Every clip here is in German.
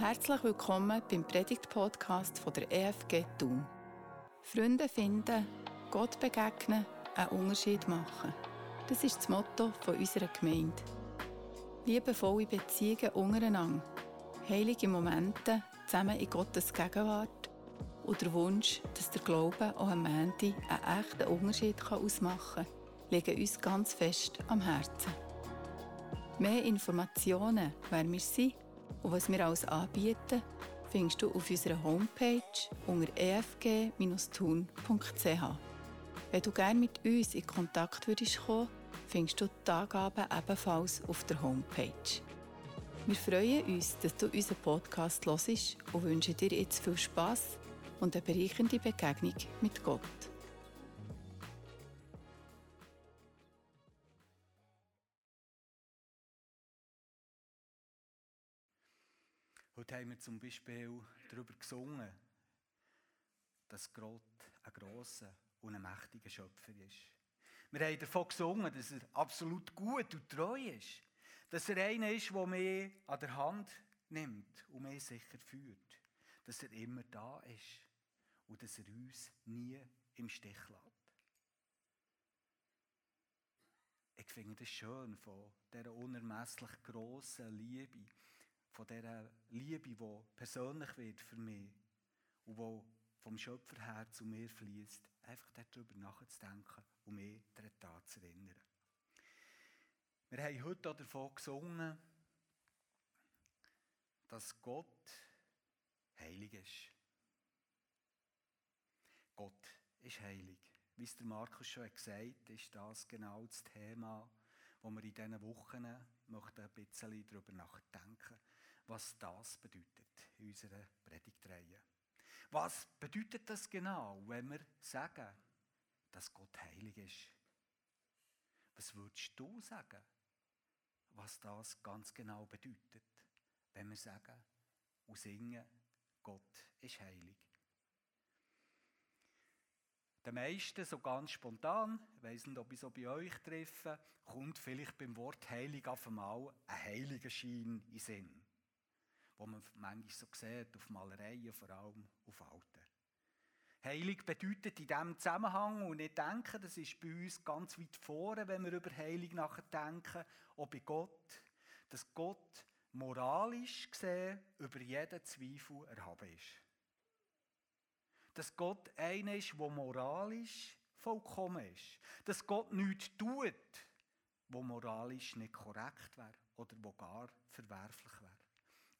Herzlich willkommen beim Predigt-Podcast der EFG Thun. Freunde finden, Gott begegnen, einen Unterschied machen. Das ist das Motto unserer Gemeinde. Liebevolle Beziehungen untereinander, heilige Momente zusammen in Gottes Gegenwart und der Wunsch, dass der Glaube auch am Ende einen echten Unterschied ausmachen kann, liegen uns ganz fest am Herzen. Mehr Informationen, wer wir sind und was wir alles anbieten, findest du auf unserer Homepage unter efg-thun.ch. Wenn du gerne mit uns in Kontakt würdest kommen, findest du die Angaben ebenfalls auf der Homepage. Wir freuen uns, dass du unseren Podcast hörst und wünschen dir jetzt viel Spass und eine bereichernde Begegnung mit Gott. Haben wir zum Beispiel darüber gesungen, dass Gott ein grosser und ein mächtiger Schöpfer ist. Wir haben davon gesungen, dass er absolut gut und treu ist. Dass er einer ist, der mich an der Hand nimmt und mich sicher führt. Dass er immer da ist und dass er uns nie im Stich lässt. Ich finde es schön von dieser unermesslich grossen Liebe, von dieser Liebe, die persönlich wird für mich und die vom Schöpfer her zu mir fließt, einfach darüber nachzudenken und mich daran zu erinnern. Wir haben heute davon gesungen, dass Gott heilig ist. Gott ist heilig. Wie es der Markus schon gesagt hat, ist das genau das Thema, wo wir in diesen Wochen möchten ein bisschen darüber nachdenken was das bedeutet in unserer Predigtreihe. Was bedeutet das genau, wenn wir sagen, dass Gott heilig ist? Was würdest du sagen, was das ganz genau bedeutet, wenn wir sagen und singen, Gott ist heilig? Der meisten, so ganz spontan, ich weiss nicht, ob ich so bei euch treffe, kommt vielleicht beim Wort heilig auf einmal ein heiliger Schein in Sinn wo man manchmal so sieht, auf Malereien, vor allem auf Alten. Heilig bedeutet in diesem Zusammenhang, und ich denke, das ist bei uns ganz weit vorne, wenn wir über Heilig nachdenken, auch bei Gott, dass Gott moralisch gesehen über jeden Zweifel erhaben ist. Dass Gott einer ist, der moralisch vollkommen ist. Dass Gott nichts tut, wo moralisch nicht korrekt wäre oder wo gar verwerflich wäre.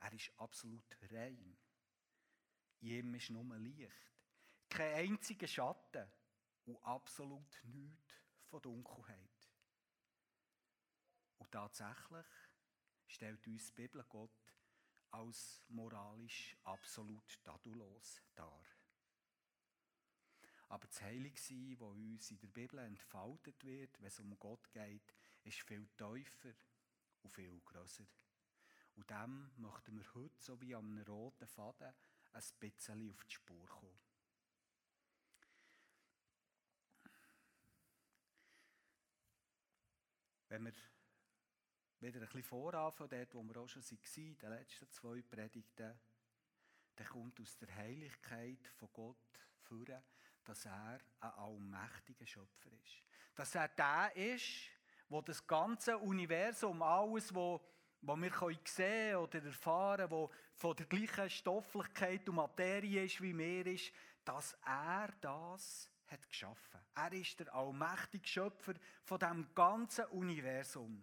Er ist absolut rein. In ihm ist nur Licht. Kein einziger Schatten und absolut nichts von Dunkelheit. Und tatsächlich stellt uns die Bibel Gott als moralisch absolut tadellos dar. Aber das Heiligsein, das uns in der Bibel entfaltet wird, wenn es um Gott geht, ist viel tiefer und viel grösser. Und dem möchten wir heute, so wie am roten Faden, ein bisschen auf die Spur kommen. Wenn wir wieder ein bisschen voran von dort, wo wir auch schon waren, den letzten zwei Predigten, dann kommt aus der Heiligkeit von Gott führen, dass er ein allmächtiger Schöpfer ist. Dass er der ist, wo das ganze Universum, alles, was wo wir sehen oder erfahren wo von der gleichen Stofflichkeit und Materie ist wie wir ist, dass er das hat geschaffen. Er ist der allmächtige Schöpfer von dem ganzen Universum.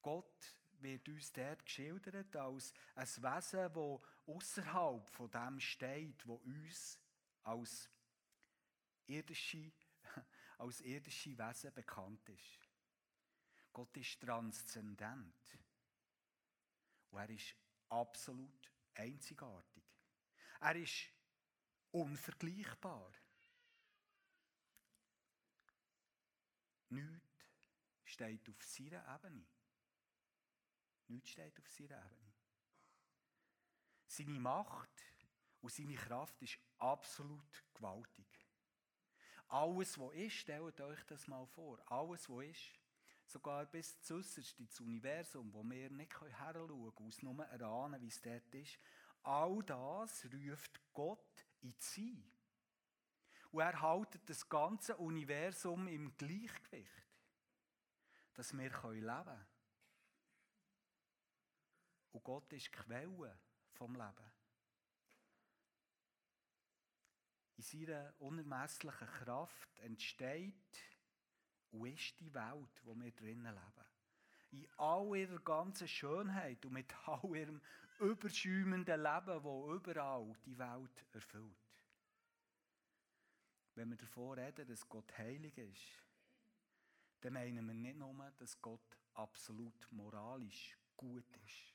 Gott wird uns dort geschildert als ein Wesen, das außerhalb von dem steht, wo uns als irdische, als irdische Wesen bekannt ist. Gott ist transzendent. Und er ist absolut einzigartig. Er ist unvergleichbar. Nichts steht auf seiner Ebene. Nichts steht auf seiner Ebene. Seine Macht und seine Kraft ist absolut gewaltig. Alles, was ist, stellt euch das mal vor. Alles, was ist, sogar bis zuerst ins Universum, wo wir nicht heranschauen können, aus nur erahnen, wie es dort ist, all das ruft Gott in Sein. Und er hält das ganze Universum im Gleichgewicht, dass wir leben können. Und Gott ist die Quelle vom Leben. In seiner unermesslichen Kraft entsteht und ist die Welt, wo wir drinnen leben. In all ihrer ganzen Schönheit und mit all ihrem überschäumenden Leben, wo überall die Welt erfüllt. Wenn wir davon reden, dass Gott heilig ist, dann meinen wir nicht nur, dass Gott absolut moralisch gut ist.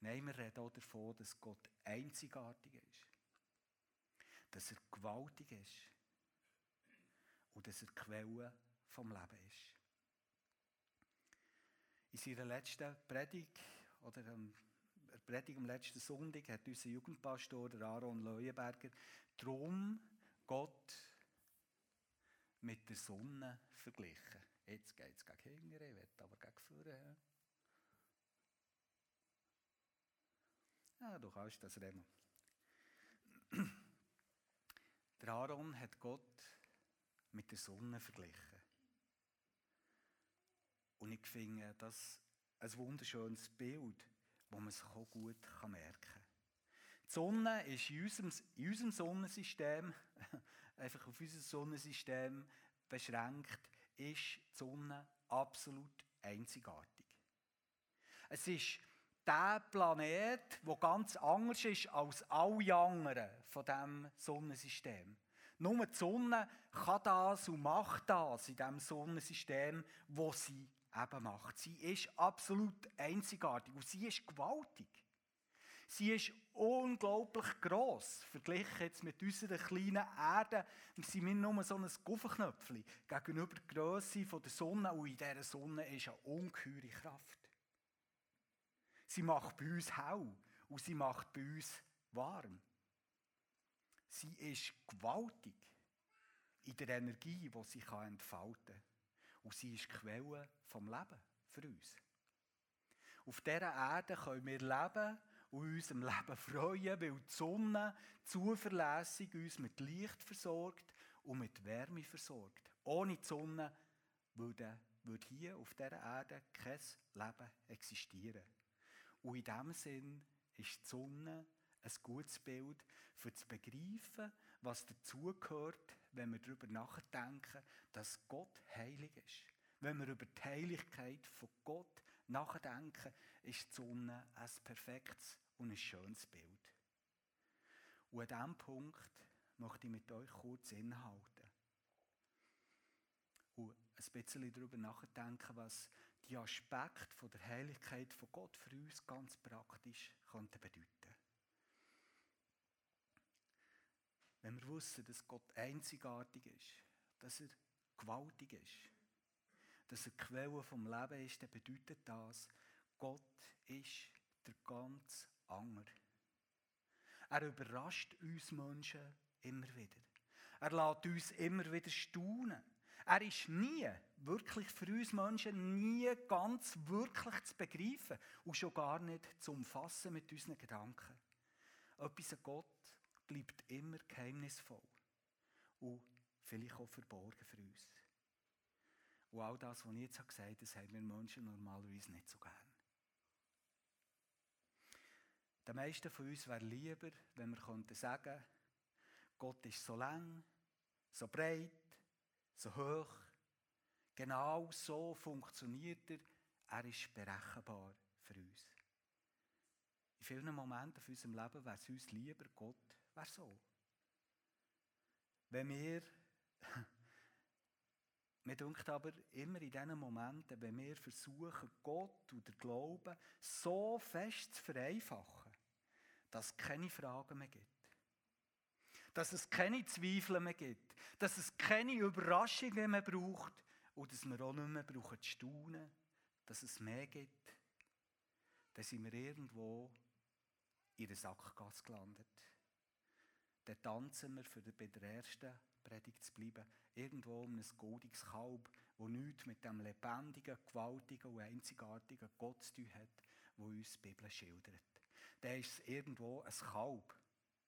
Nein, wir reden auch davon, dass Gott einzigartig ist. Dass er gewaltig ist. Und dass er Quelle vom Leben ist. In seiner letzten Predigt, oder der Predigt am letzten Sonntag, hat unser Jugendpastor Aaron Leuenberger drum Gott mit der Sonne verglichen. Jetzt geht es gegen ich will aber gegen vorne. Ja, du kannst das reden. Der Aaron hat Gott mit der Sonne verglichen. Und ich finde das ein wunderschönes Bild, das man sich auch gut merken kann. Die Sonne ist in unserem, in unserem Sonnensystem, einfach auf unser Sonnensystem beschränkt, ist die Sonne absolut einzigartig. Es ist der Planet, der ganz anders ist als alle anderen von diesem Sonnensystem. Nur die Sonne kann das und macht das in diesem Sonnensystem, wo sie eben macht. Sie ist absolut einzigartig und sie ist gewaltig. Sie ist unglaublich gross. Verglichen jetzt mit unserer kleinen Erde sind wir nur so ein Guffenknöpfchen gegenüber der Größe der Sonne. Und in dieser Sonne ist eine ungeheure Kraft. Sie macht bei uns hell und sie macht bei uns warm. Sie ist gewaltig in der Energie, die sie entfalten kann. Und sie ist die Quelle vom Leben für uns. Auf dieser Erde können wir leben und unserem Leben freuen, weil die Sonne zuverlässig uns mit Licht versorgt und mit Wärme versorgt. Ohne die Sonne würde, würde hier auf dieser Erde kein Leben existieren. Und in diesem Sinn ist die Sonne ein gutes Bild für zu begreifen, was dazugehört, wenn wir darüber nachdenken, dass Gott heilig ist. Wenn wir über die Heiligkeit von Gott nachdenken, ist die Sonne ein perfektes und ein schönes Bild. Und an diesem Punkt möchte ich mit euch kurz innehalten. Und ein bisschen darüber nachdenken, was die Aspekte der Heiligkeit von Gott für uns ganz praktisch könnten bedeuten. Wenn wir wissen, dass Gott einzigartig ist, dass er gewaltig ist, dass er die Quelle vom Leben ist, dann bedeutet das, Gott ist der ganz andere. Er überrascht uns Menschen immer wieder. Er lässt uns immer wieder staunen. Er ist nie, wirklich für uns Menschen, nie ganz wirklich zu begreifen und schon gar nicht zu umfassen mit unseren Gedanken. Etwas an Gott bleibt immer geheimnisvoll und vielleicht auch verborgen für uns. Und all das, was ich jetzt gesagt habe, das haben wir Menschen normalerweise nicht so gern. Die meisten von uns wäre lieber, wenn wir könnten sagen, Gott ist so lang, so breit, so hoch. Genau so funktioniert er. Er ist berechenbar für uns. In vielen Momenten von unserem Leben wäre es uns lieber, Gott wäre so. Wenn wir, mir denkt aber immer in diesen Momenten, wenn wir versuchen, Gott oder Glauben so fest zu vereinfachen, dass es keine Fragen mehr gibt dass es keine Zweifel mehr gibt, dass es keine Überraschungen mehr braucht und dass wir auch nicht mehr brauchen zu staunen, dass es mehr gibt, dann sind wir irgendwo in der Sackgasse gelandet. Dann tanzen wir, für bei der ersten Predigt zu bleiben, irgendwo um ein goldiges Kalb, wo nichts mit dem lebendigen, gewaltigen und einzigartigen Gott zu tun hat, wo uns die Bibel schildert. Der ist irgendwo ein Kalb,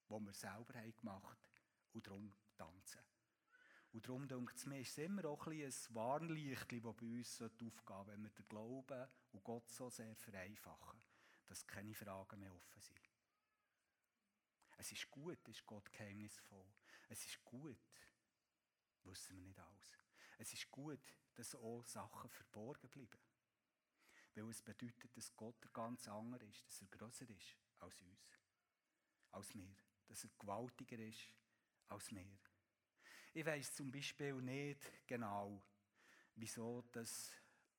das wir selber haben gemacht und darum tanzen. Und darum denke ich mir, ist es immer auch ein, ein Warnlicht, das bei uns aufgehen sollte, wenn wir den Glauben und Gott so sehr vereinfachen, dass keine Fragen mehr offen sind. Es ist gut, ist Gott geheimnisvoll. Es ist gut, wissen wir nicht alles. Es ist gut, dass auch Sachen verborgen bleiben. Weil es bedeutet, dass Gott der ganz andere ist, dass er größer ist als uns, als wir. Dass er gewaltiger ist als wir. Ich weiß zum Beispiel nicht genau, wieso das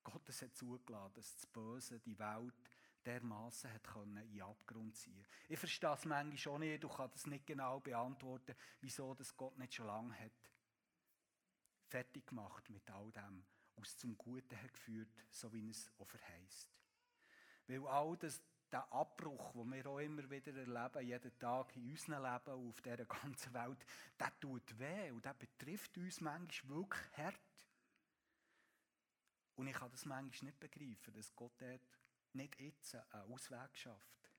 Gott es hat zugelassen, dass das Böse die Welt dermaßen hat können in den Abgrund ziehen. Ich verstehe es manchmal schon nicht und kann das nicht genau beantworten, wieso das Gott nicht schon lange hat fertig gemacht mit all dem es zum Guten hat geführt, so wie es auch verheißt. Weil all das, der Abbruch, den wir auch immer wieder erleben, jeden Tag in unserem Leben und auf dieser ganzen Welt, der tut weh und der betrifft uns manchmal wirklich hart. Und ich kann das manchmal nicht begreifen, dass Gott dort nicht jetzt einen Ausweg schafft.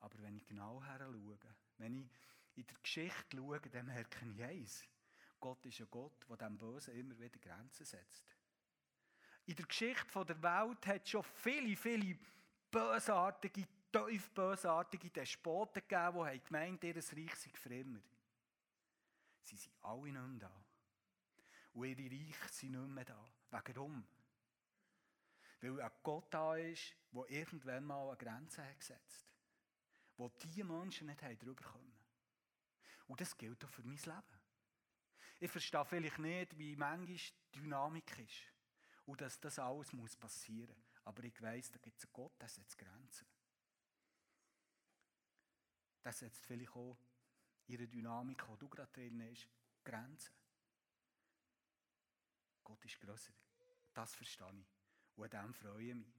Aber wenn ich genau her schaue, wenn ich in der Geschichte schaue, dann merke ich eins. Gott ist ein Gott, der dem Bösen immer wieder Grenzen setzt. In der Geschichte der Welt hat es schon viele, viele bösartige, tief bösartige Despoten gegeben, die gemeint ihr Reich sei für immer. Sie sind alle nicht mehr da. Und ihre Reich sind nicht mehr da. Warum? Weil ein Gott da ist, der irgendwann mal eine Grenze hat gesetzt. Wo diese Menschen nicht drüber kommen. Und das gilt auch für mein Leben. Ich verstehe vielleicht nicht, wie manchmal Dynamik ist. Und dass das alles muss passieren muss. Aber ich weiss, da gibt es einen Gott, der setzt Grenzen. Der setzt vielleicht auch ihre Dynamik, wo du gerade drin bist, Grenzen. Gott ist grösser. Das verstehe ich. Und an dem freue ich mich.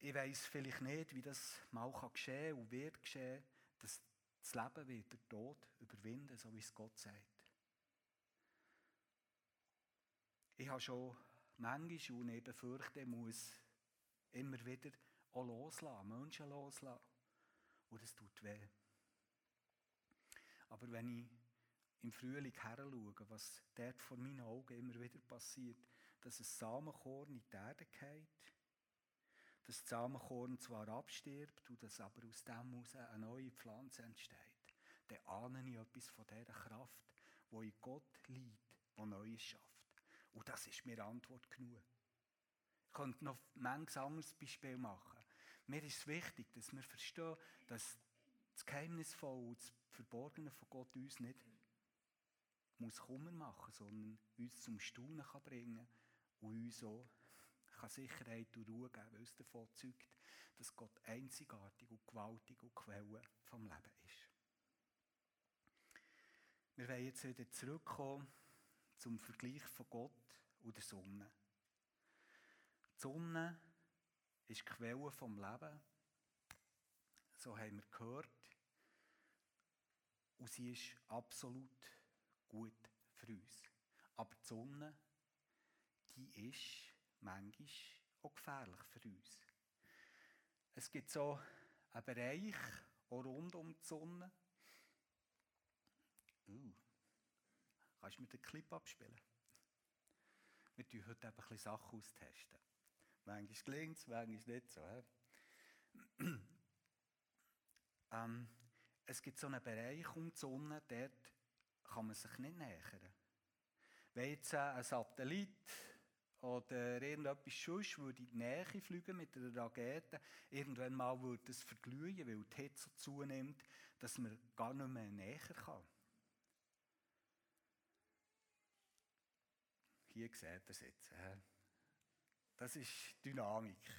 Ich weiß vielleicht nicht, wie das mal geschehen und wird geschehen, dass das Leben wird der Tod überwinden, so wie es Gott sagt. Ich habe schon manchmal und ich befürchte, ich muss immer wieder auch loslassen, Menschen loslassen. Und das tut weh. Aber wenn ich im Frühling her schaue, was dort vor meinen Augen immer wieder passiert, dass ein Samenkorn in die Erde geht, dass das Samenkorn zwar abstirbt und dass aber aus dem heraus eine neue Pflanze entsteht, dann ahne ich etwas von dieser Kraft, die in Gott liegt, die Neues schafft. Und das ist mir Antwort genug. Ich könnte noch manches anderes Beispiel machen. Mir ist es wichtig, dass wir verstehen, dass das Geheimnisvolle und das Verborgene von Gott uns nicht muss Kummer machen, sondern uns zum Staunen kann bringen und uns auch kann Sicherheit und Ruhe geben, weil es davon zeugt, dass Gott einzigartig und gewaltig und Quelle vom Leben ist. Wir wollen jetzt wieder zurückkommen zum Vergleich von Gott und der Sonne. Die Sonne ist die Quelle vom Leben. So haben wir gehört. Und sie ist absolut gut für uns. Aber die Sonne, die ist manchmal auch gefährlich für uns. Es gibt so einen Bereich auch rund um die Sonne. Uh, kannst du mir den Clip abspielen? Wir testen heute ein bisschen Sachen austesten. Manchmal gelingt es, manchmal nicht so. ähm, es gibt so einen Bereich um die Sonne, dort kann man sich nicht nähern. Wenn jetzt ein Satellit oder irgendetwas sonst würde in die Nähe fliegen mit einer Rakete, irgendwann mal würde es verglühen, weil die Hitze zunimmt, dass man gar nicht mehr näher kann. Hier seht ihr es jetzt. Das ist Dynamik.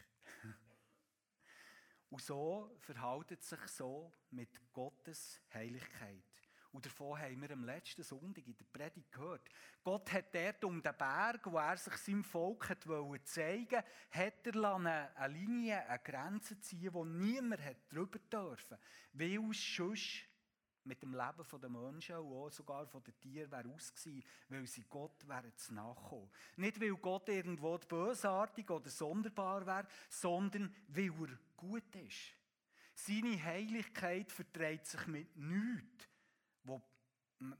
Und so verhält es sich so mit Gottes Heiligkeit. Und davon haben wir am letzten Sonntag in der Predigt gehört. Gott hat dort um den Berg, wo er sich seinem Volk hat zeigen er eine Linie, eine Grenze ziehen, wo niemand hat drüber dürfen, weil es sonst mit dem Leben der Menschen und auch sogar von den Tieren wäre aus gewesen, weil sie Gott wären zu nachkommen. Nicht, weil Gott irgendwo bösartig oder sonderbar wäre, sondern weil er gut ist. Seine Heiligkeit verträgt sich mit nichts, was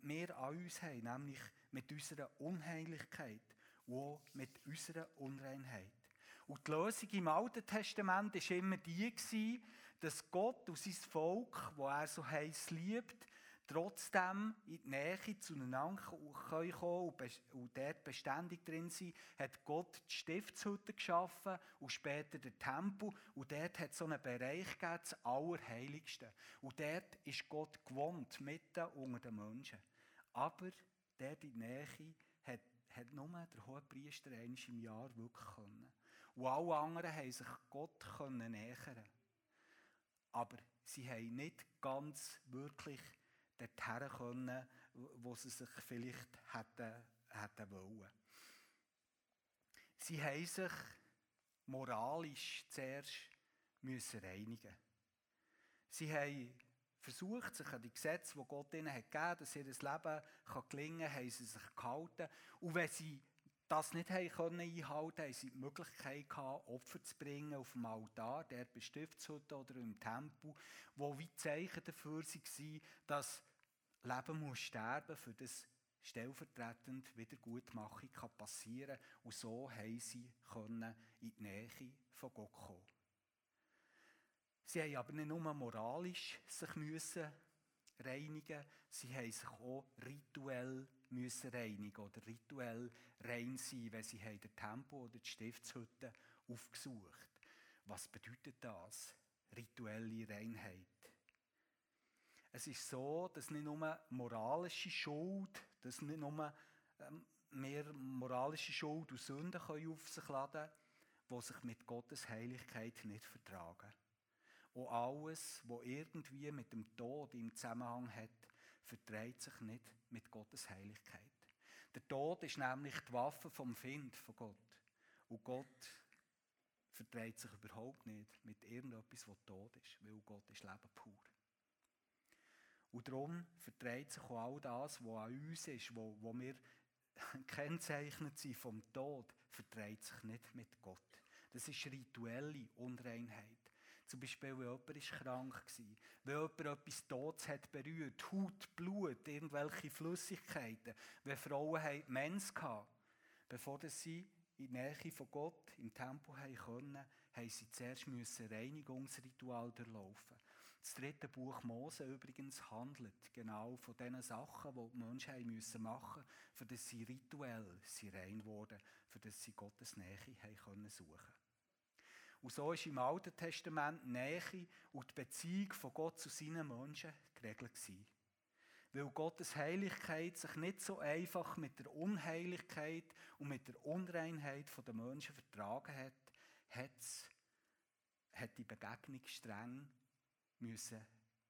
wir an uns haben, nämlich mit unserer Unheiligkeit und auch mit unserer Unreinheit. Und die Lösung im Alten Testament war immer die, dass Gott und sein Volk, das er so heiß liebt, trotzdem in die Nähe zueinander kommen und dort beständig drin sein, hat Gott die Stiftshütte geschaffen und später den Tempel. Und dort hat es so einen Bereich gegeben, das Allerheiligste. Und dort ist Gott gewohnt, mitten unter den Menschen. Aber dort in der Nähe hat, hat nur der hohe Priester einmal im Jahr wirklich können. Und alle anderen haben sich Gott nähern. Aber sie haben nicht ganz wirklich dorthin können, wo sie sich vielleicht hätten, hätten wollen. Sie haben sich moralisch zuerst müssen reinigen. Sie haben versucht, sich an die Gesetze, die Gott ihnen hat gegeben hat, dass ihr Leben gelingen kann, haben sie sich gehalten. Und wenn sie das nicht haben können einhalten haben sie die Möglichkeit gehabt, Opfer zu bringen auf dem Altar, der Bestiftshütte oder im Tempel, wo wie Zeichen dafür waren, dass Leben muss sterben, für das stellvertretend Wiedergutmachung kann passieren und so haben sie in die Nähe von Gott kommen. Sie haben aber nicht nur moralisch sich müssen reinigen, sie haben sich auch rituell müssen reinigen oder rituell rein sein, wenn sie den Tempel oder die Stiftshütte aufgesucht. Was bedeutet das? Rituelle Reinheit. Es ist so, dass nicht nur moralische Schuld, dass nicht nur ähm, mehr moralische Schuld und Sünden auf sich laden können, die sich mit Gottes Heiligkeit nicht vertragen. Und alles, was irgendwie mit dem Tod im Zusammenhang hat, verträgt sich nicht mit Gottes Heiligkeit. Der Tod ist nämlich die Waffe vom Find von Gott. Und Gott verträgt sich überhaupt nicht mit irgendetwas, was tot ist, weil Gott ist Leben pur. Und darum verträgt sich auch all das, was an uns ist, wo, wo wir kennzeichnet sind vom Tod, verträgt sich nicht mit Gott. Das ist rituelle Unreinheit. Zum Beispiel, wenn jemand krank war, wenn jemand etwas Todes hat berührt, Haut, Blut, irgendwelche Flüssigkeiten, wenn Frauen Mens hatten, bevor sie in die Nähe von Gott im Tempel haben können, haben sie zuerst ein Reinigungsritual durchlaufen. Das dritte Buch Mose übrigens handelt genau von den Sachen, die die Menschen müssen machen mussten, für das sie rituell sie rein wurden, für das sie Gottes Nähe haben können suchen. Und so ist im Alten Testament Nähe und die Beziehung von Gott zu seinen Menschen geregelt gewesen. Weil Gottes Heiligkeit sich nicht so einfach mit der Unheiligkeit und mit der Unreinheit der Menschen vertragen hat, hat die Begegnung streng müssen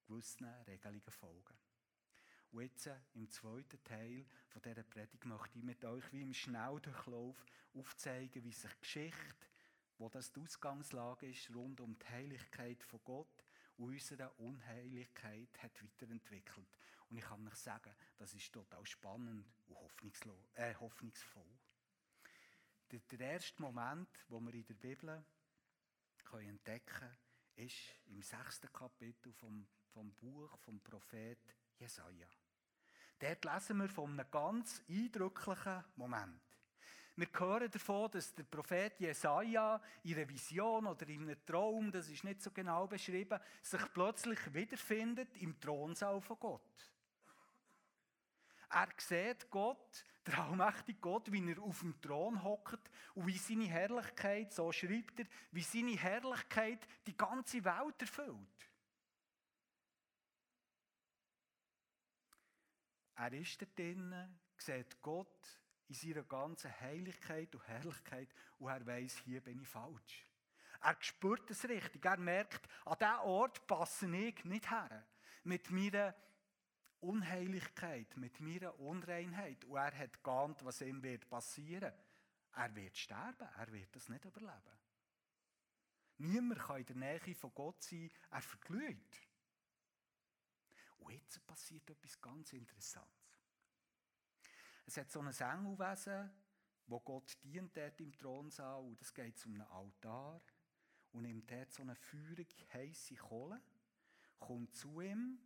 gewissen Regelungen folgen. Und jetzt äh, im zweiten Teil von dieser Predigt möchte ich mit euch wie im Schnelldurchlauf aufzeigen, wie sich Geschichte, wo das die Ausgangslage ist, rund um die Heiligkeit von Gott und unserer Unheiligkeit hat weiterentwickelt. Und ich kann euch sagen, das ist total spannend und äh, hoffnungsvoll. Der, der erste Moment, wo wir in der Bibel können entdecken können, ist im sechsten Kapitel vom, vom Buch vom Prophet Jesaja. Dort lesen wir von einem ganz eindrücklichen Moment. Wir hören davon, dass der Prophet Jesaja in einer Vision oder in einem Traum, das ist nicht so genau beschrieben, sich plötzlich wiederfindet im Thronsaal von Gott. Er sieht Gott, der allmächtige Gott, wie er auf dem Thron hockt und wie seine Herrlichkeit, so schreibt er, wie seine Herrlichkeit die ganze Welt erfüllt. Er ist da drinnen, sieht Gott in seiner ganzen Heiligkeit und Herrlichkeit und er weiß, hier bin ich falsch. Er spürt es richtig. Er merkt, an diesem Ort passe ich nicht her. Mit meiner Unheiligkeit, mit meiner Unreinheit. Und er hat geahnt, was ihm wird passieren. Er wird sterben, er wird das nicht überleben. Niemand kann in der Nähe von Gott sein, er verglüht. Und jetzt passiert etwas ganz Interessantes. Es hat so ein Engelwesen, wo Gott dient dort im Thronsaal, und das geht zu einem Altar, und nimmt dort so eine feurige, heisse Kohle, kommt zu ihm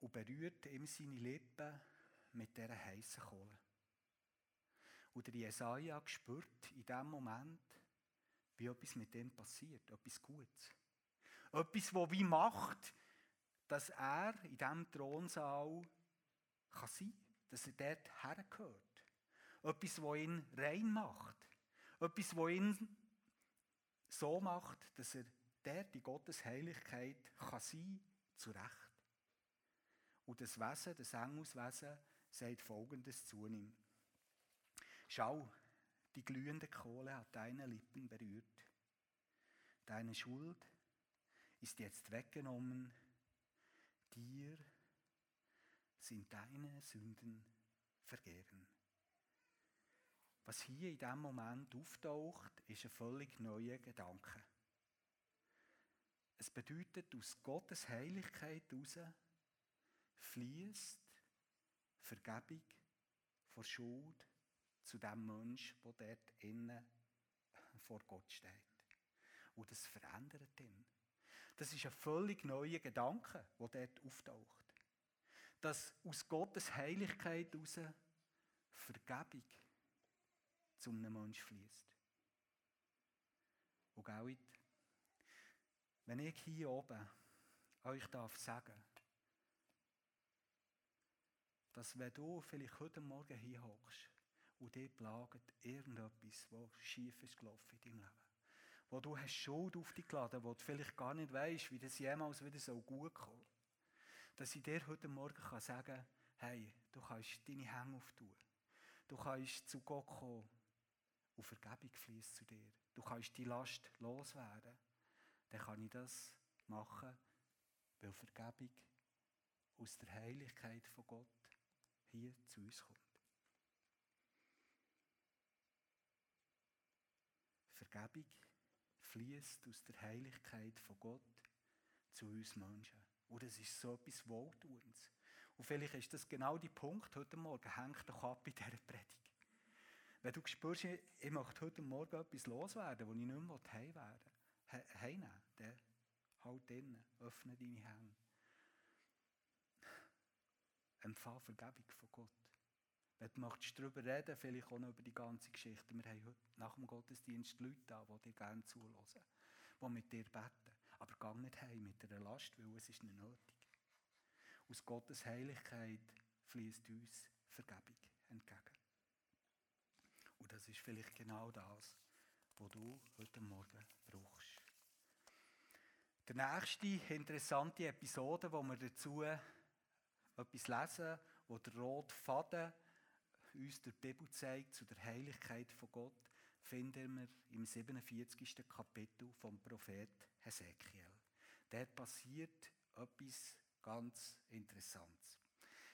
und berührt ihm seine Lippen mit dieser heißen Kohle. Und der Jesaja spürt in dem Moment, wie etwas mit ihm passiert, etwas Gutes. Etwas, das wie macht, dass er in diesem Thronsaal kann sein kann, dass er dort hergehört. Etwas, das ihn rein macht. Etwas, das ihn so macht, dass er dort in Gottes Heiligkeit kann sein zu Recht. Und das Wesen, das Engelswesen, sagt Folgendes zu ihm. Schau, die glühende Kohle hat deine Lippen berührt. Deine Schuld ist jetzt weggenommen. Dir sind deine Sünden vergeben. Was hier in diesem Moment auftaucht, ist ein völlig neuer Gedanke. Es bedeutet, aus Gottes Heiligkeit heraus fließt Vergebung vor Schuld zu dem Mensch, der dort innen vor Gott steht. Und das verändert ihn. Das ist ein völlig neuer Gedanke, der dort auftaucht. Dass aus Gottes Heiligkeit heraus Vergebung zu einem Menschen fließt. Und auch wenn ich hier oben euch darf sagen, dass wenn du vielleicht heute Morgen hier hockst und dich plagt irgendetwas, was schief ist gelaufen in deinem Leben, wo du hast Schuld auf dich geladen, wo du vielleicht gar nicht weißt, wie das jemals wieder so gut kommt, dass ich dir heute Morgen kann sagen kann, hey, du kannst deine Hände auftun. Du kannst zu Gott kommen und Vergebung fließt zu dir. Du kannst die Last loswerden. Dann kann ich das machen, weil Vergebung aus der Heiligkeit von Gott hier zu uns kommt. Vergebung fließt aus der Heiligkeit von Gott zu uns Menschen. Und das ist so etwas Wohltuendes. Und vielleicht ist das genau der Punkt heute Morgen, hängt doch ab in dieser Predigt. Wenn du spürst, ich möchte heute Morgen etwas loswerden, wo ich nicht mehr heimnehmen will, dann halt innen, öffne deine Hände. Empfang Vergebung von Gott. Wenn du möchtest darüber reden, vielleicht auch noch über die ganze Geschichte. Wir haben heute nach dem Gottesdienst Leute da, die dir gerne zuhören, die mit dir beten. Aber geh nicht heim mit einer Last, weil es ist nicht nötig. Aus Gottes Heiligkeit fließt uns Vergebung entgegen. Und das ist vielleicht genau das, was du heute Morgen brauchst. Die nächste interessante Episode, wo wir dazu etwas lesen, wo der rote Faden uns der Bibel zeigt zu der Heiligkeit von Gott, finden wir im 47. Kapitel vom Prophet Hesekiel. Dort passiert etwas ganz Interessantes.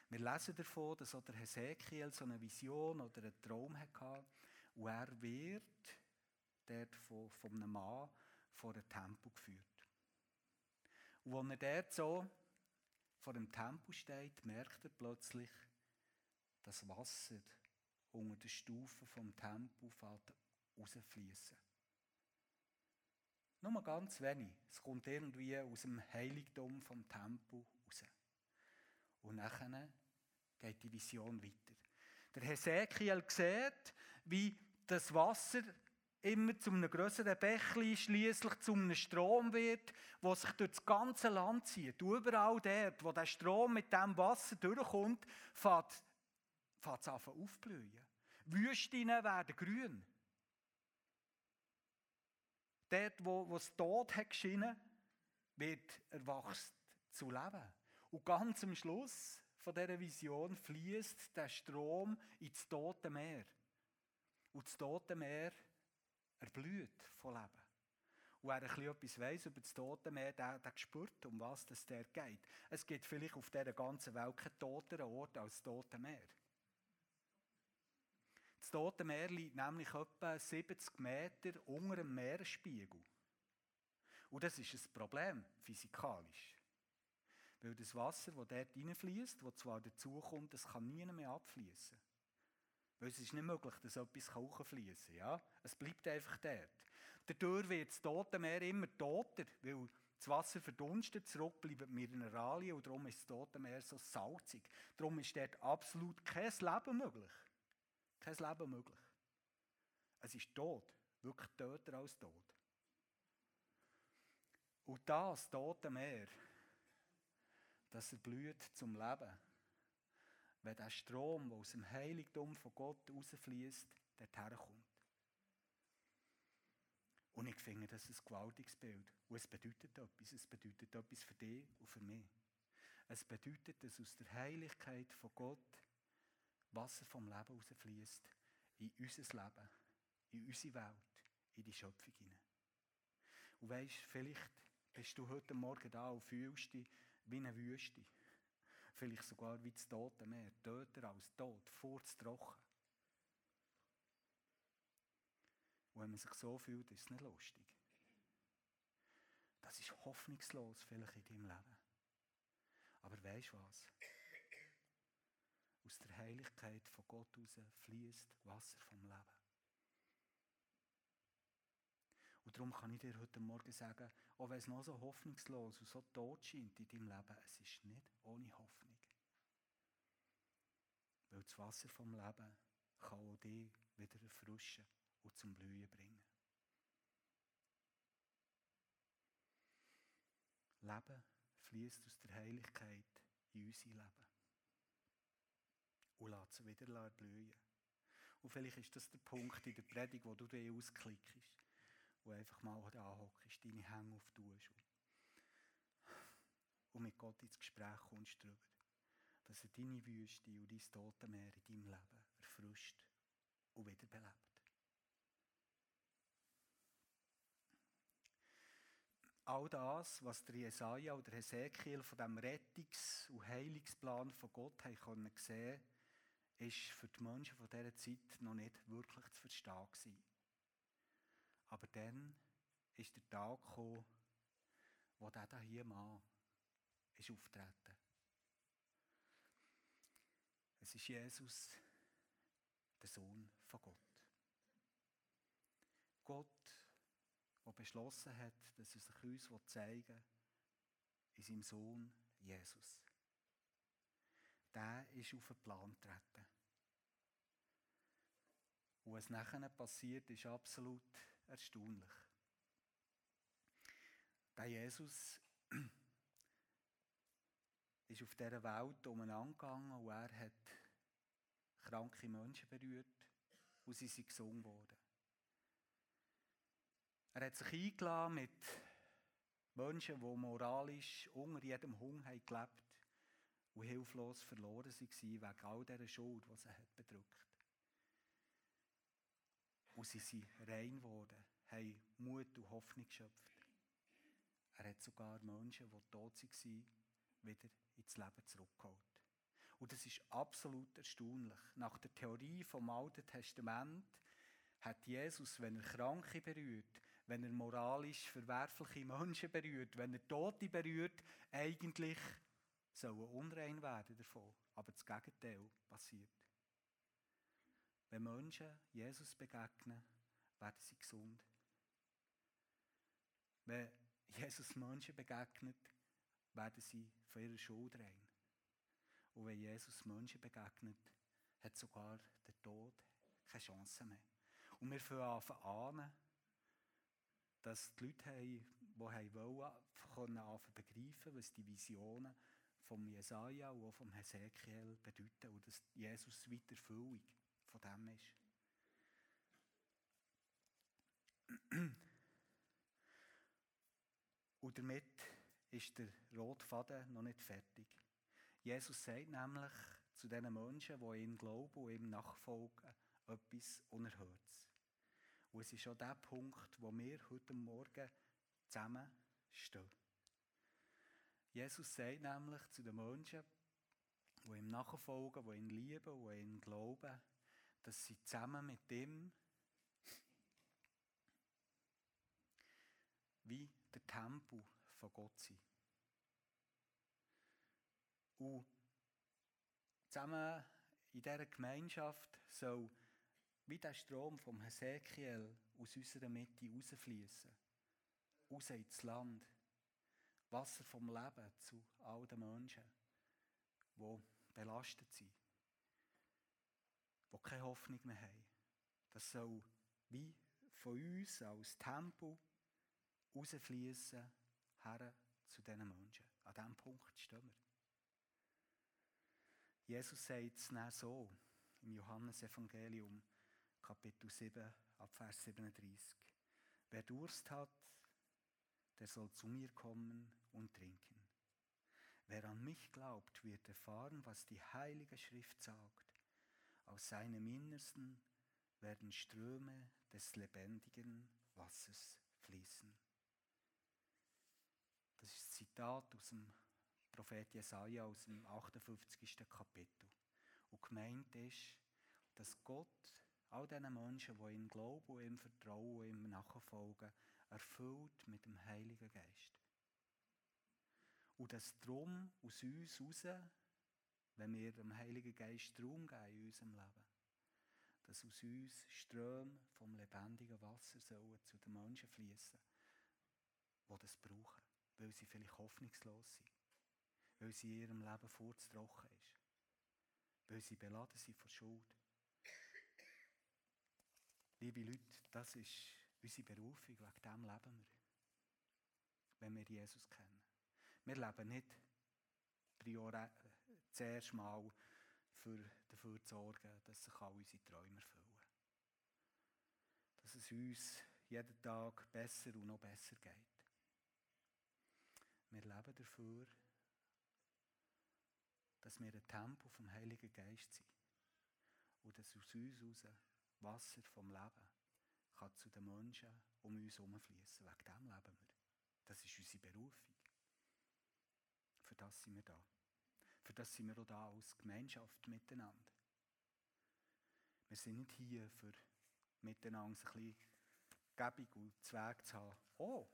Wir lesen davon, dass auch der Hesekiel so eine Vision oder einen Traum hatte und er wird dort von, von einem Mann vor den Tempel geführt. Und als er dort so vor dem Tempel steht, merkt er plötzlich, das Wasser unter den Stufen vom Tempel fällt rausfließen. Nur ganz wenig. Es kommt irgendwie aus dem Heiligtum vom Tempel raus. Und nachher geht die Vision weiter. Der Hesekiel sieht, wie das Wasser immer zu einem größeren Bächli, schließlich zu einem Strom wird, wo sich durch das ganze Land zieht. überall dort, wo der Strom mit dem Wasser durchkommt, fängt es an aufblühen. Wüstinnen werden grün. Dort, wo, wo es Tod hat geschienen, wird erwachst zu leben. Und ganz am Schluss von dieser Vision fließt der Strom ins Tote Meer. Und das Tote Meer erblüht von Leben. Und wer etwas weiss über das Tote Meer, der, der spürt, um was es der geht. Es gibt vielleicht auf dieser ganzen Welt keinen toteren Ort als das Tote Meer. Das Tote Meer liegt nämlich etwa 70 Meter unter dem Meeresspiegel. Und das ist ein Problem, physikalisch. Weil das Wasser, das dort reinfließt, das zwar dazukommt, das kann nie mehr abfließen. Weil es ist nicht möglich, dass etwas hochfließen kann. Ja? Es bleibt einfach dort. Dadurch wird das Tote Meer immer toter, weil das Wasser verdunstet, zurück bleiben Mineralien und darum ist das Tote Meer so salzig. Darum ist dort absolut kein Leben möglich. Kein Leben möglich. Es ist tot, wirklich töter als tot. Und das Tote Meer, das erblüht zum Leben, wenn der Strom, der aus dem Heiligtum von Gott rausfließt, dorthin kommt. Und ich finde, das ist ein gewaltiges Bild. Und es bedeutet etwas. Es bedeutet etwas für dich und für mich. Es bedeutet, dass aus der Heiligkeit von Gott Wasser vom Leben rausfließt in unser Leben, in unsere Welt, in die Schöpfung hinein. Und weißt, vielleicht bist du heute Morgen da und fühlst dich wie eine Wüste. Vielleicht sogar wie das Tote Meer, töter als tot, furztrocken. Und wenn man sich so fühlt, ist es nicht lustig. Das ist hoffnungslos vielleicht in deinem Leben. Aber weißt du was? Aus der Heiligkeit von Gott heraus fließt Wasser vom Leben. Und darum kann ich dir heute Morgen sagen, auch wenn es noch so hoffnungslos und so tot scheint in deinem Leben, es ist nicht ohne Hoffnung. Weil das Wasser vom Leben kann auch dich wieder erfrischen und zum Blühen bringen. Leben fließt aus der Heiligkeit in unser Leben. Und lässt sie wieder blühen. Und vielleicht ist das der Punkt in der Predigt, wo du dich ausklickst. Wo einfach mal anhockst, deine Hänge auftust. Und mit Gott ins Gespräch kommst darüber. Dass er deine Wüste und dein Totenmeer in deinem Leben erfrischt und wiederbelebt. all das, was der Jesaja oder Hesekiel von dem Rettungs- und Heilungsplan von Gott haben können sehen, ist für die Menschen von dieser Zeit noch nicht wirklich zu verstehen. Aber dann ist der Tag gekommen, wo dieser hier Mann ist auftreten. Es ist Jesus, der Sohn von Gott. Gott der beschlossen hat, dass er sich uns zeigen will, in seinem Sohn Jesus. Der ist auf den Plan getreten. Und was nachher passiert, ist absolut erstaunlich. Der Jesus ist auf dieser Welt umeinander gegangen und er hat kranke Menschen berührt und sie sind gesungen worden. Er hat sich eingeladen mit Menschen, die moralisch unter jedem Hunger haben gelebt und hilflos verloren waren wegen all dieser Schuld, die sie hat bedrückt. Und sie sind rein geworden, haben Mut und Hoffnung geschöpft. Er hat sogar Menschen, die tot waren, wieder ins Leben zurückgeholt. Und das ist absolut erstaunlich. Nach der Theorie vom Alten Testament hat Jesus, wenn er Kranke berührt, wenn er moralisch verwerfliche Menschen berührt, wenn er Tote berührt, eigentlich sollen unrein werden davon. Aber das Gegenteil passiert. Wenn Menschen Jesus begegnen, werden sie gesund. Wenn Jesus Menschen begegnet, werden sie von ihrer Schuld rein. Und wenn Jesus Menschen begegnet, hat sogar der Tod keine Chance mehr. Und wir fangen an, dass die Leute die wollen, können begreifen, was die Visionen vom Jesaja und auch vom Hesekiel bedeuten und dass Jesus weiter Erfüllung von dem ist. Und damit ist der Rotfaden noch nicht fertig. Jesus sagt nämlich zu den Menschen, die ihm glauben und ihm nachfolgen, etwas Unerhörtes. Und es ist auch der Punkt, wo wir heute Morgen zusammen stehen. Jesus sagt nämlich zu den Menschen, die ihm nachfolgen, die ihn lieben, die ihn glauben, dass sie zusammen mit ihm wie der Tempel von Gott sein. Und zusammen in dieser Gemeinschaft soll wie der Strom vom Hesekiel aus unserer Mitte rausfließen. Raus ins Land. Wasser vom Leben zu all den Menschen, die belastet sind, die keine Hoffnung mehr haben. Das soll wie von uns als Tempel rausfließen her zu diesen Menschen. An diesem Punkt stehen wir. Jesus sagt es dann so im Johannesevangelium, Kapitel 7, Abvers 37. Wer Durst hat, der soll zu mir kommen und trinken. Wer an mich glaubt, wird erfahren, was die Heilige Schrift sagt. Aus seinem Innersten werden Ströme des lebendigen Wassers fließen. Das ist ein Zitat aus dem Prophet Jesaja aus dem 58. Kapitel. Und gemeint ist, dass Gott all diesen Menschen, die ihm glauben und ihm vertrauen und ihm nachfolgen, erfüllt mit dem Heiligen Geist. Und dass drum aus uns raus, wenn wir dem Heiligen Geist Raum geben in unserem Leben, dass aus uns Ströme vom lebendigen Wasser sollen zu den Menschen fließen, die das brauchen, weil sie vielleicht hoffnungslos sind, weil sie in ihrem Leben vorzutrocken ist, weil sie beladen sind von Schuld. Liebe Leute, das ist unsere Berufung, wegen dem leben wir, wenn wir Jesus kennen. Wir leben nicht prior äh, zuerst mal für, dafür zu sorgen, dass sich all unsere Träume erfüllen. Dass es uns jeden Tag besser und noch besser geht. Wir leben dafür, dass wir ein Tempel vom Heiligen Geist sind. Und dass aus uns heraus Wasser vom Leben kann zu den Menschen um uns herumfließen. Wegen dem leben wir. Das ist unsere Berufung. Für das sind wir da. Für das sind wir auch da als Gemeinschaft miteinander. Wir sind nicht hier, für miteinander ein bisschen Gebung und Zweig zu haben. Oh!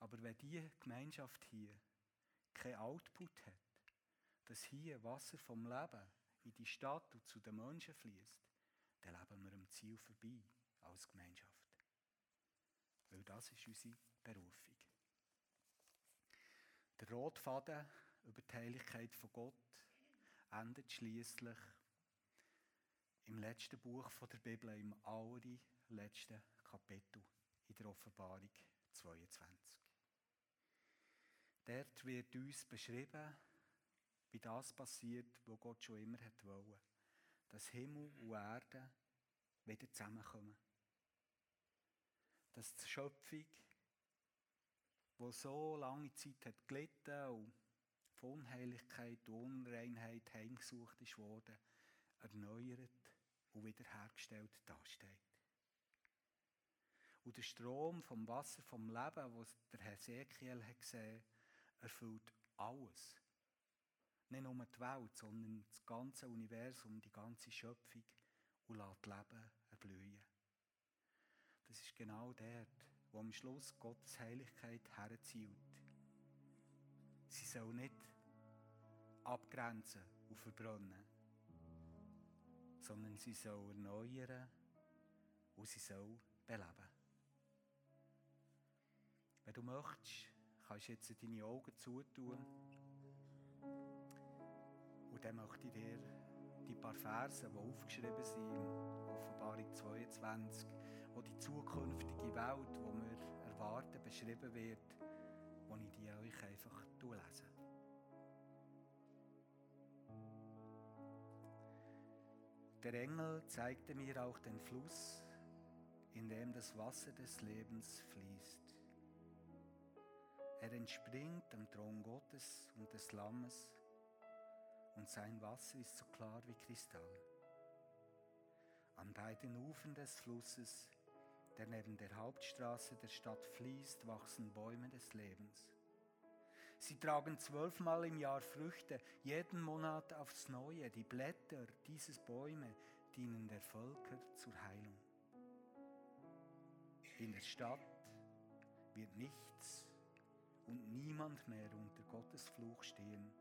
Aber wenn diese Gemeinschaft hier keinen Output hat, dass hier Wasser vom Leben in die Stadt und zu den Menschen fließt, dann leben wir am Ziel vorbei als Gemeinschaft. Weil das ist unsere Berufung. Der Rotfaden über die Heiligkeit von Gott endet schließlich im letzten Buch der Bibel, im allerletzten Kapitel in der Offenbarung 22. Dort wird uns beschrieben, wie das passiert, was Gott schon immer hat wollen. Dass Himmel und Erde wieder zusammenkommen. Dass die Schöpfung, die so lange Zeit hat gelitten und von Unheiligkeit und Unreinheit heimgesucht ist worden, erneuert und wiederhergestellt dasteht. Und der Strom vom Wasser vom Leben, was der Hesekiel hat gesehen, erfüllt alles. Nicht nur die Welt, sondern das ganze Universum, die ganze Schöpfung und lässt Leben erblühen. Das ist genau dort, wo am Schluss Gottes Heiligkeit herzielt. Sie soll nicht abgrenzen und verbrennen, sondern sie soll erneuern und sie soll beleben. Wenn du möchtest, kannst du jetzt deine Augen zutun. Und dann möchte ich dir die paar Verse, die aufgeschrieben sind in Offenbarung 22, wo die zukünftige Welt, die wir erwarten, beschrieben wird, wo ich die euch einfach lese. Der Engel zeigte mir auch den Fluss, in dem das Wasser des Lebens fließt. Er entspringt am Thron Gottes und des Lammes und sein Wasser ist so klar wie Kristall. An beiden Ufern des Flusses, der neben der Hauptstraße der Stadt fließt, wachsen Bäume des Lebens. Sie tragen zwölfmal im Jahr Früchte, jeden Monat aufs Neue. Die Blätter dieses Bäume dienen der Völker zur Heilung. In der Stadt wird nichts und niemand mehr unter Gottes Fluch stehen,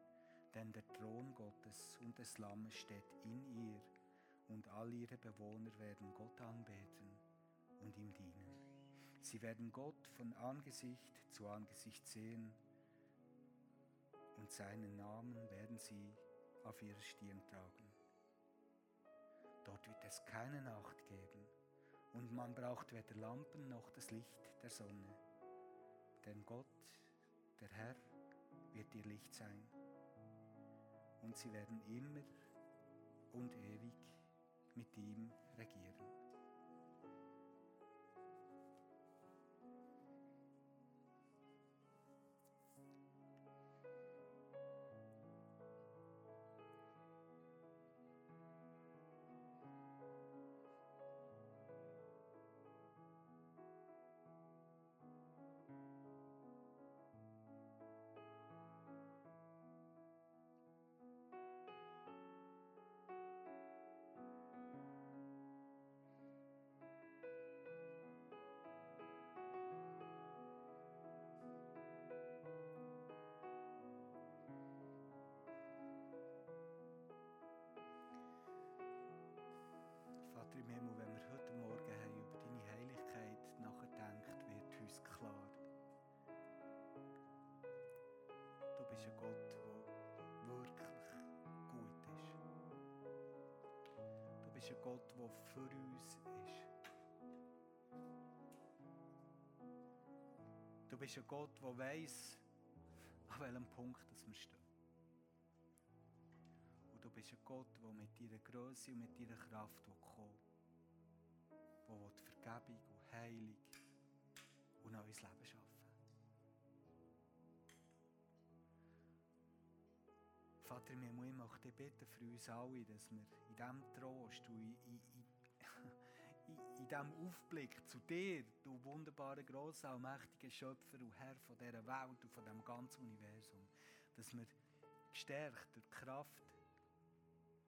denn der Thron Gottes und des Lammes steht in ihr und all ihre Bewohner werden Gott anbeten und ihm dienen. Sie werden Gott von Angesicht zu Angesicht sehen und seinen Namen werden sie auf ihrer Stirn tragen. Dort wird es keine Nacht geben und man braucht weder Lampen noch das Licht der Sonne. Denn Gott, der Herr, wird ihr Licht sein. Und sie werden immer und ewig mit ihm regieren. Vater im Himmel, wenn wir heute Morgen haben über deine Heiligkeit nachdenkt, wird uns klar. Du bist ein Gott, der wirklich gut ist. Du bist ein Gott, der für uns ist. Du bist ein Gott, der weiß, an welchem Punkt wir stehen. Und du bist ein Gott, der mit deiner Größe und mit deiner Kraft will, der Vergebung und Heilung und neues Leben schaffen Vater, wir ich möchte dich bitten für uns alle, dass wir in diesem Trost und in, in, in, in diesem Aufblick zu dir, du wunderbarer, grosser, allmächtiger Schöpfer und Herr von dieser Welt und von diesem ganzen Universum, dass wir gestärkt durch die Kraft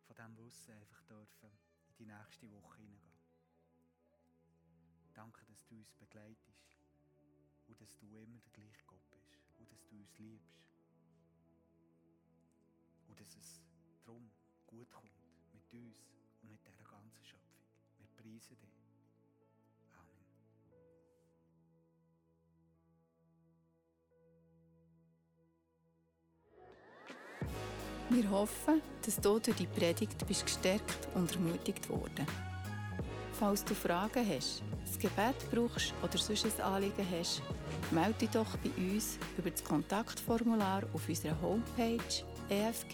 von diesem Wissen einfach dürfen in die nächste Woche hineingehen. Danke, dass du uns begleitest und dass du immer der gleiche Gott bist und dass du uns liebst. Und dass es darum gut kommt mit uns und mit dieser ganzen Schöpfung. Wir preisen dich. Amen. Wir hoffen, dass du durch die Predigt bist gestärkt und ermutigt worden. Falls du Fragen hast, das Gebet brauchst oder sonst ein Anliegen hast, melde dich doch bei uns über das Kontaktformular auf unserer Homepage efg-tun.ch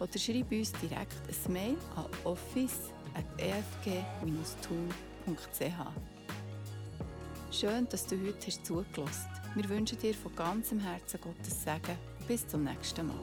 oder schreib uns direkt ein Mail an office.efg-tun.ch. Schön, dass du heute hast zugelassen hast. Wir wünschen dir von ganzem Herzen Gottes Segen. Bis zum nächsten Mal.